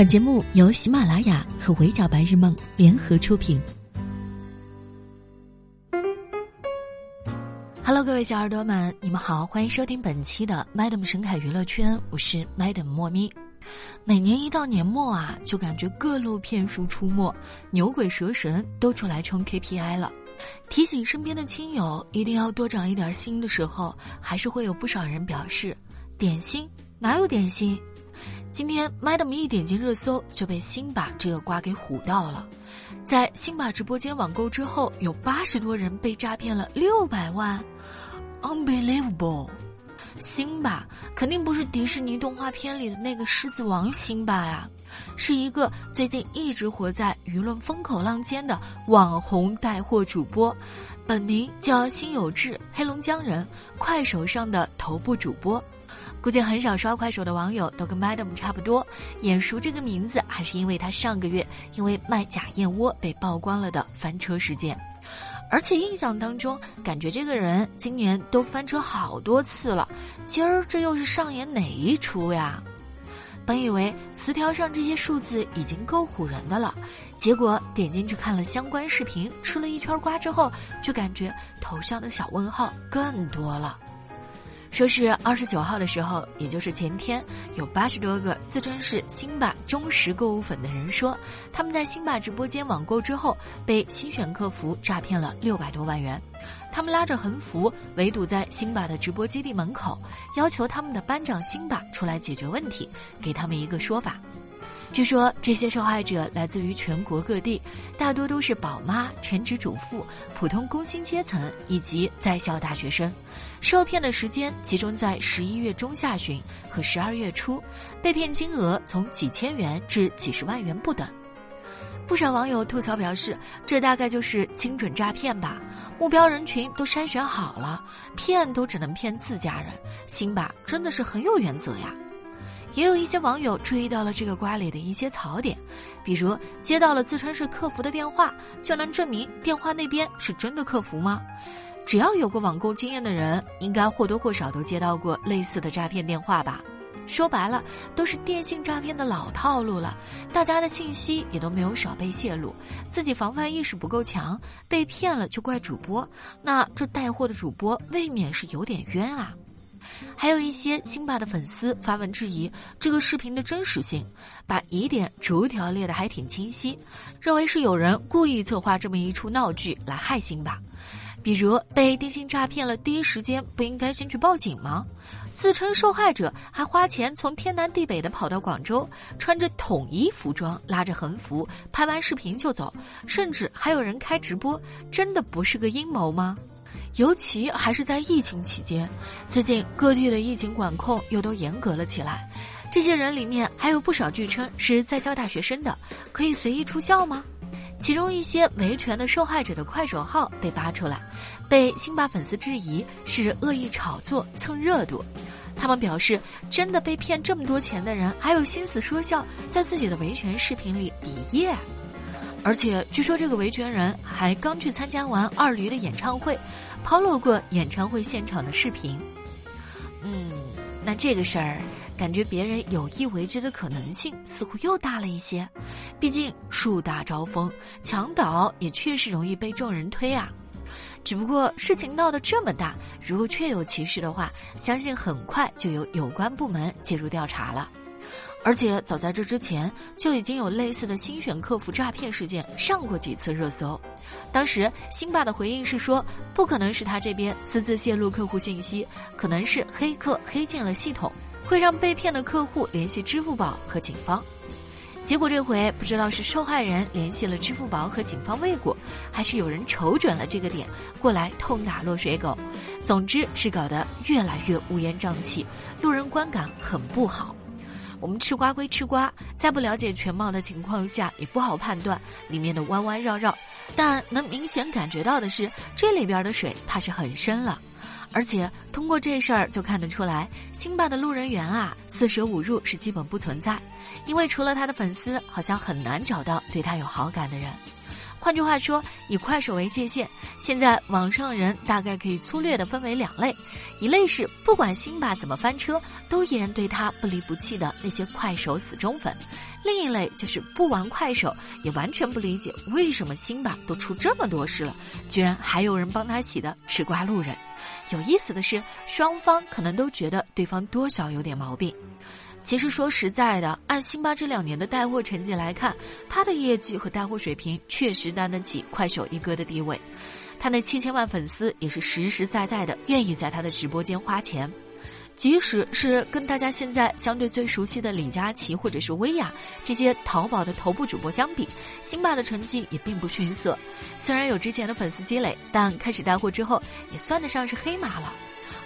本节目由喜马拉雅和围剿白日梦联合出品。Hello，各位小耳朵们，你们好，欢迎收听本期的 Madam 神凯娱乐圈，我是 Madam 莫咪。每年一到年末啊，就感觉各路骗术出没，牛鬼蛇神都出来冲 KPI 了。提醒身边的亲友一定要多长一点心的时候，还是会有不少人表示：点心哪有点心？今天 Madam 一点进热搜就被辛巴这个瓜给唬到了，在辛巴直播间网购之后，有八十多人被诈骗了六百万，unbelievable！辛巴肯定不是迪士尼动画片里的那个狮子王辛巴呀，是一个最近一直活在舆论风口浪尖的网红带货主播，本名叫辛有志，黑龙江人，快手上的头部主播。估计很少刷快手的网友都跟 Madam 差不多眼熟这个名字，还是因为他上个月因为卖假燕窝被曝光了的翻车事件。而且印象当中，感觉这个人今年都翻车好多次了，今儿这又是上演哪一出呀？本以为词条上这些数字已经够唬人的了，结果点进去看了相关视频，吃了一圈瓜之后，就感觉头上的小问号更多了。说是二十九号的时候，也就是前天，有八十多个自称是辛巴忠实购物粉的人说，他们在辛巴直播间网购之后，被新选客服诈骗了六百多万元。他们拉着横幅围堵在辛巴的直播基地门口，要求他们的班长辛巴出来解决问题，给他们一个说法。据说这些受害者来自于全国各地，大多都是宝妈、全职主妇、普通工薪阶层以及在校大学生。受骗的时间集中在十一月中下旬和十二月初，被骗金额从几千元至几十万元不等。不少网友吐槽表示，这大概就是精准诈骗吧？目标人群都筛选好了，骗都只能骗自家人。辛巴真的是很有原则呀。也有一些网友注意到了这个瓜里的一些槽点，比如接到了自称是客服的电话，就能证明电话那边是真的客服吗？只要有过网购经验的人，应该或多或少都接到过类似的诈骗电话吧？说白了，都是电信诈骗的老套路了。大家的信息也都没有少被泄露，自己防范意识不够强，被骗了就怪主播，那这带货的主播未免是有点冤啊！还有一些辛巴的粉丝发文质疑这个视频的真实性，把疑点逐条列得还挺清晰，认为是有人故意策划这么一出闹剧来害辛巴。比如被电信诈骗了，第一时间不应该先去报警吗？自称受害者还花钱从天南地北的跑到广州，穿着统一服装，拉着横幅，拍完视频就走，甚至还有人开直播，真的不是个阴谋吗？尤其还是在疫情期间，最近各地的疫情管控又都严格了起来。这些人里面还有不少据称是在校大学生的，可以随意出校吗？其中一些维权的受害者的快手号被扒出来，被辛巴粉丝质疑是恶意炒作蹭热度。他们表示，真的被骗这么多钱的人，还有心思说笑，在自己的维权视频里比耶。而且据说这个维权人还刚去参加完二驴的演唱会，抛露过演唱会现场的视频。嗯，那这个事儿，感觉别人有意为之的可能性似乎又大了一些。毕竟树大招风，墙倒也确实容易被众人推啊。只不过事情闹得这么大，如果确有其事的话，相信很快就有有关部门介入调查了。而且早在这之前，就已经有类似的新选客服诈骗事件上过几次热搜。当时辛巴的回应是说，不可能是他这边私自泄露客户信息，可能是黑客黑进了系统，会让被骗的客户联系支付宝和警方。结果这回不知道是受害人联系了支付宝和警方未果，还是有人瞅准了这个点过来痛打落水狗。总之是搞得越来越乌烟瘴气，路人观感很不好。我们吃瓜归吃瓜，在不了解全貌的情况下，也不好判断里面的弯弯绕绕。但能明显感觉到的是，这里边的水怕是很深了。而且通过这事儿就看得出来，辛巴的路人缘啊，四舍五入是基本不存在。因为除了他的粉丝，好像很难找到对他有好感的人。换句话说，以快手为界限，现在网上人大概可以粗略的分为两类：一类是不管辛巴怎么翻车，都依然对他不离不弃的那些快手死忠粉；另一类就是不玩快手，也完全不理解为什么辛巴都出这么多事了，居然还有人帮他洗的吃瓜路人。有意思的是，双方可能都觉得对方多少有点毛病。其实说实在的，按辛巴这两年的带货成绩来看，他的业绩和带货水平确实担得起快手一哥的地位。他那七千万粉丝也是实实在在的愿意在他的直播间花钱。即使是跟大家现在相对最熟悉的李佳琦或者是薇娅这些淘宝的头部主播相比，辛巴的成绩也并不逊色。虽然有之前的粉丝积累，但开始带货之后也算得上是黑马了。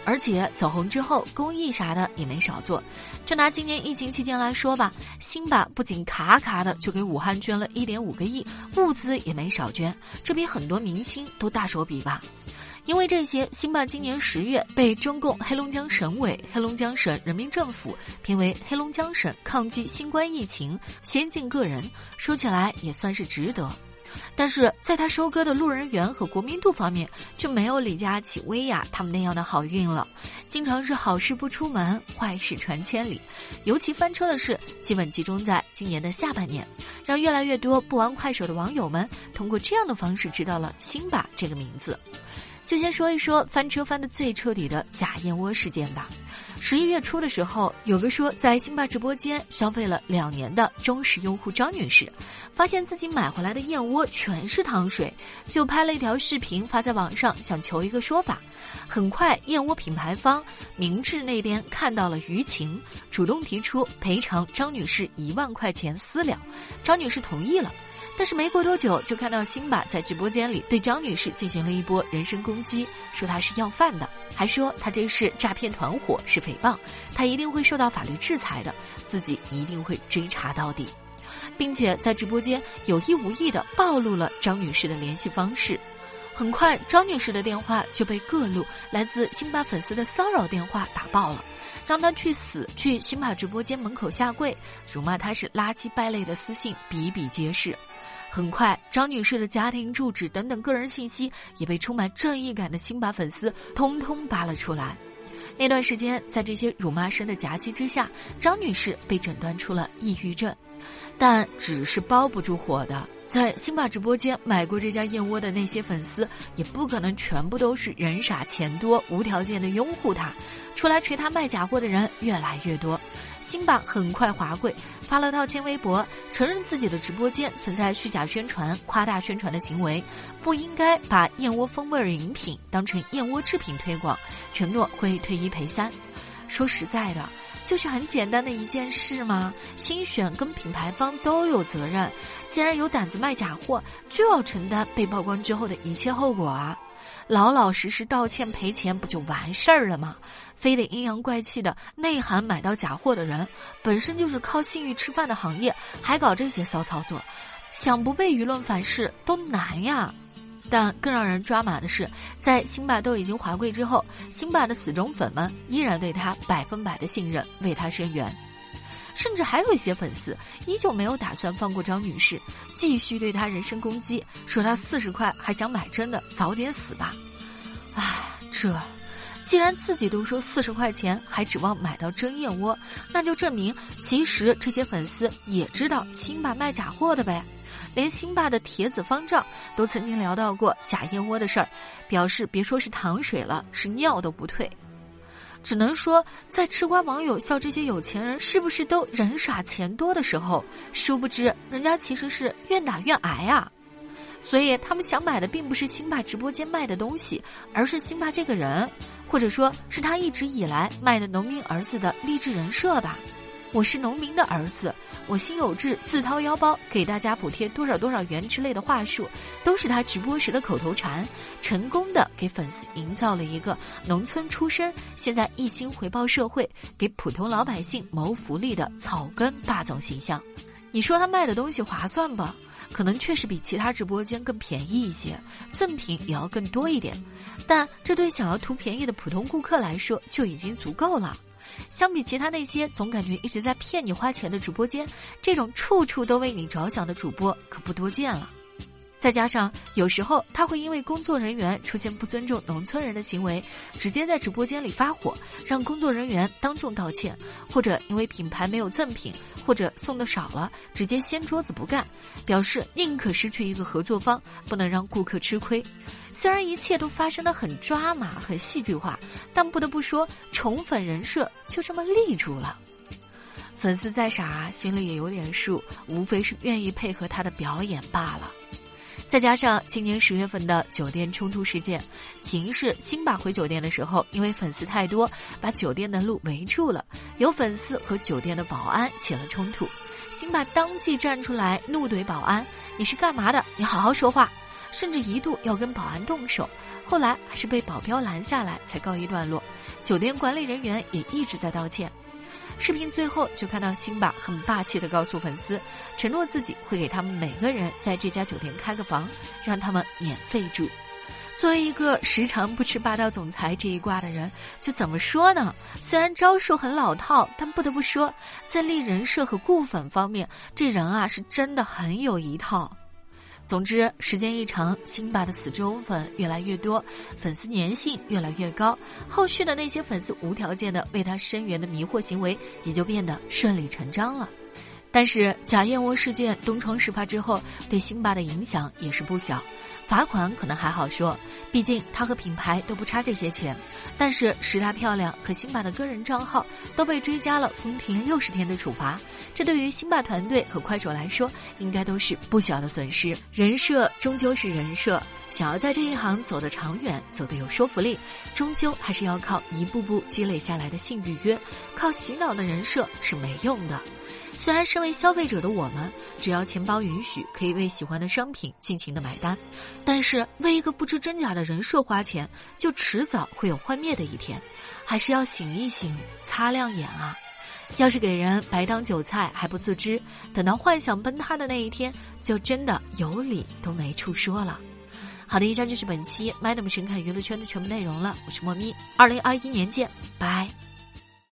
而且走红之后，公益啥的也没少做。就拿今年疫情期间来说吧，辛巴不仅卡卡的就给武汉捐了一点五个亿，物资也没少捐，这比很多明星都大手笔吧。因为这些，辛巴今年十月被中共黑龙江省委、黑龙江省人民政府评为黑龙江省抗击新冠疫情先进个人，说起来也算是值得。但是在他收割的路人缘和国民度方面，就没有李佳琦、薇娅他们那样的好运了。经常是好事不出门，坏事传千里。尤其翻车的事，基本集中在今年的下半年，让越来越多不玩快手的网友们通过这样的方式知道了辛巴这个名字。就先说一说翻车翻的最彻底的假燕窝事件吧。十一月初的时候，有个说在辛巴直播间消费了两年的忠实用户张女士，发现自己买回来的燕窝全是糖水，就拍了一条视频发在网上，想求一个说法。很快，燕窝品牌方明治那边看到了舆情，主动提出赔偿张女士一万块钱私了，张女士同意了。但是没过多久，就看到辛巴在直播间里对张女士进行了一波人身攻击，说她是要饭的，还说她这是诈骗团伙，是诽谤，她一定会受到法律制裁的，自己一定会追查到底，并且在直播间有意无意的暴露了张女士的联系方式。很快，张女士的电话就被各路来自辛巴粉丝的骚扰电话打爆了，让她去死，去辛巴直播间门口下跪，辱骂她是垃圾败类的私信比比皆是。很快，张女士的家庭住址等等个人信息也被充满正义感的辛巴粉丝通通扒了出来。那段时间，在这些辱骂声的夹击之下，张女士被诊断出了抑郁症，但纸是包不住火的。在辛巴直播间买过这家燕窝的那些粉丝，也不可能全部都是人傻钱多、无条件的拥护他。出来锤他卖假货的人越来越多，辛巴很快滑跪，发了道歉微博，承认自己的直播间存在虚假宣传、夸大宣传的行为，不应该把燕窝风味饮品当成燕窝制品推广，承诺会退一赔三。说实在的。就是很简单的一件事吗？新选跟品牌方都有责任，既然有胆子卖假货，就要承担被曝光之后的一切后果啊！老老实实道歉赔钱不就完事儿了吗？非得阴阳怪气的内涵买到假货的人，本身就是靠信誉吃饭的行业，还搞这些骚操作，想不被舆论反噬都难呀！但更让人抓马的是，在辛巴都已经滑跪之后，辛巴的死忠粉们依然对他百分百的信任，为他声援，甚至还有一些粉丝依旧没有打算放过张女士，继续对她人身攻击，说她四十块还想买真的，早点死吧！啊，这，既然自己都说四十块钱还指望买到真燕窝，那就证明其实这些粉丝也知道辛巴卖假货的呗。连辛巴的铁子方丈都曾经聊到过假燕窝的事儿，表示别说是糖水了，是尿都不退。只能说，在吃瓜网友笑这些有钱人是不是都人傻钱多的时候，殊不知人家其实是越打越挨啊。所以他们想买的并不是辛巴直播间卖的东西，而是辛巴这个人，或者说是他一直以来卖的农民儿子的励志人设吧。我是农民的儿子，我心有志，自掏腰包给大家补贴多少多少元之类的话术，都是他直播时的口头禅，成功的给粉丝营造了一个农村出身，现在一心回报社会，给普通老百姓谋福利的草根霸总形象。你说他卖的东西划算吧？可能确实比其他直播间更便宜一些，赠品也要更多一点，但这对想要图便宜的普通顾客来说就已经足够了。相比其他那些总感觉一直在骗你花钱的直播间，这种处处都为你着想的主播可不多见了。再加上有时候他会因为工作人员出现不尊重农村人的行为，直接在直播间里发火，让工作人员当众道歉；或者因为品牌没有赠品，或者送的少了，直接掀桌子不干，表示宁可失去一个合作方，不能让顾客吃亏。虽然一切都发生的很抓马、很戏剧化，但不得不说，宠粉人设就这么立住了。粉丝再傻，心里也有点数，无非是愿意配合他的表演罢了。再加上今年十月份的酒店冲突事件，起因是辛巴回酒店的时候，因为粉丝太多，把酒店的路围住了，有粉丝和酒店的保安起了冲突，辛巴当即站出来怒怼保安：“你是干嘛的？你好好说话！”甚至一度要跟保安动手，后来还是被保镖拦下来才告一段落。酒店管理人员也一直在道歉。视频最后就看到辛巴很霸气的告诉粉丝，承诺自己会给他们每个人在这家酒店开个房，让他们免费住。作为一个时常不吃霸道总裁这一挂的人，就怎么说呢？虽然招数很老套，但不得不说，在立人设和固粉方面，这人啊是真的很有一套。总之，时间一长，辛巴的死忠粉越来越多，粉丝粘性越来越高，后续的那些粉丝无条件的为他伸援的迷惑行为也就变得顺理成章了。但是假燕窝事件东窗事发之后，对辛巴的影响也是不小。罚款可能还好说，毕竟他和品牌都不差这些钱。但是石大漂亮和辛巴的个人账号都被追加了封停六十天的处罚，这对于辛巴团队和快手来说，应该都是不小的损失。人设终究是人设，想要在这一行走得长远，走得有说服力，终究还是要靠一步步积累下来的信誉约，靠洗脑的人设是没用的。虽然身为消费者的我们，只要钱包允许，可以为喜欢的商品尽情的买单，但是为一个不知真假的人设花钱，就迟早会有幻灭的一天，还是要醒一醒，擦亮眼啊！要是给人白当韭菜还不自知，等到幻想崩塌的那一天，就真的有理都没处说了。好的，以上就是本期 Madam 神侃娱乐圈的全部内容了，我是莫咪，二零二一年见，拜。